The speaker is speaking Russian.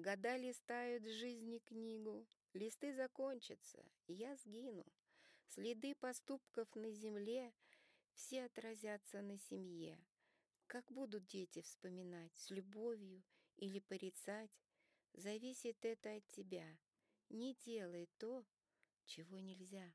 Года листают жизни книгу, листы закончатся, я сгину. Следы поступков на земле все отразятся на семье. Как будут дети вспоминать, с любовью или порицать, зависит это от тебя. Не делай то, чего нельзя.